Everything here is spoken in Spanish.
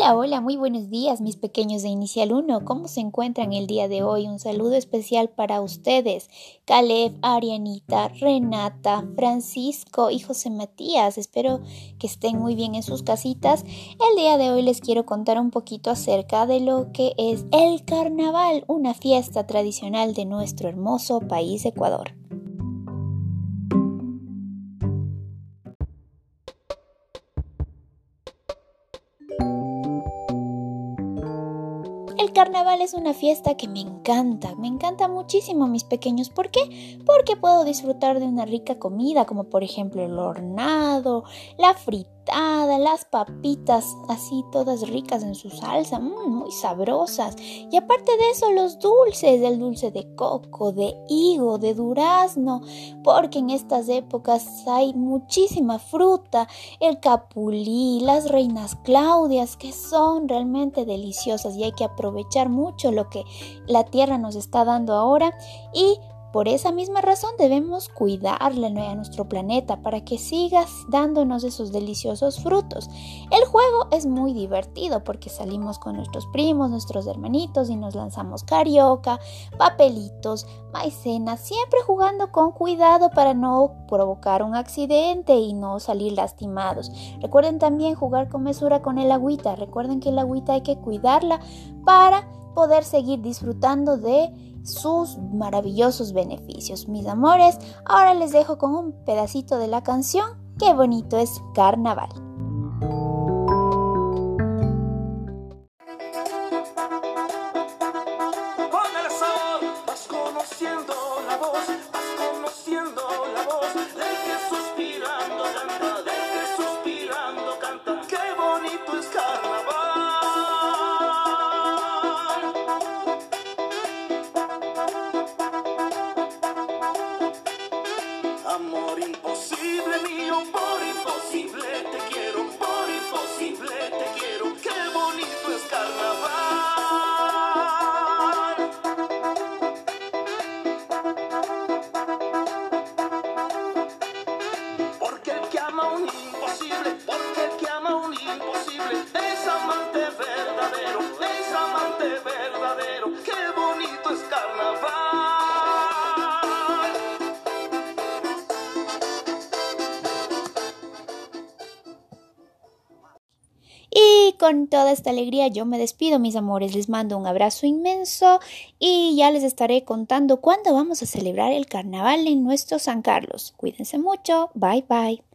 Hola, hola, muy buenos días mis pequeños de Inicial 1. ¿Cómo se encuentran el día de hoy? Un saludo especial para ustedes. Caleb, Arianita, Renata, Francisco y José Matías. Espero que estén muy bien en sus casitas. El día de hoy les quiero contar un poquito acerca de lo que es el carnaval, una fiesta tradicional de nuestro hermoso país Ecuador. El carnaval es una fiesta que me encanta, me encanta muchísimo mis pequeños. ¿Por qué? Porque puedo disfrutar de una rica comida como por ejemplo el hornado, la frita las papitas así todas ricas en su salsa, mm, muy sabrosas. Y aparte de eso, los dulces, el dulce de coco, de higo, de durazno, porque en estas épocas hay muchísima fruta, el capulí, las reinas claudias, que son realmente deliciosas y hay que aprovechar mucho lo que la tierra nos está dando ahora y por esa misma razón debemos cuidarle a nuestro planeta para que siga dándonos esos deliciosos frutos. El juego es muy divertido porque salimos con nuestros primos, nuestros hermanitos y nos lanzamos carioca, papelitos, maicena, siempre jugando con cuidado para no provocar un accidente y no salir lastimados. Recuerden también jugar con mesura con el agüita. Recuerden que el agüita hay que cuidarla para poder seguir disfrutando de sus maravillosos beneficios. Mis amores, ahora les dejo con un pedacito de la canción Qué bonito es carnaval. Amor imposible mío, por imposible te quiero, por imposible te quiero, qué bonito es carnaval. Porque el que ama un imposible, porque el que ama un imposible Y con toda esta alegría yo me despido, mis amores. Les mando un abrazo inmenso y ya les estaré contando cuándo vamos a celebrar el carnaval en nuestro San Carlos. Cuídense mucho. Bye bye.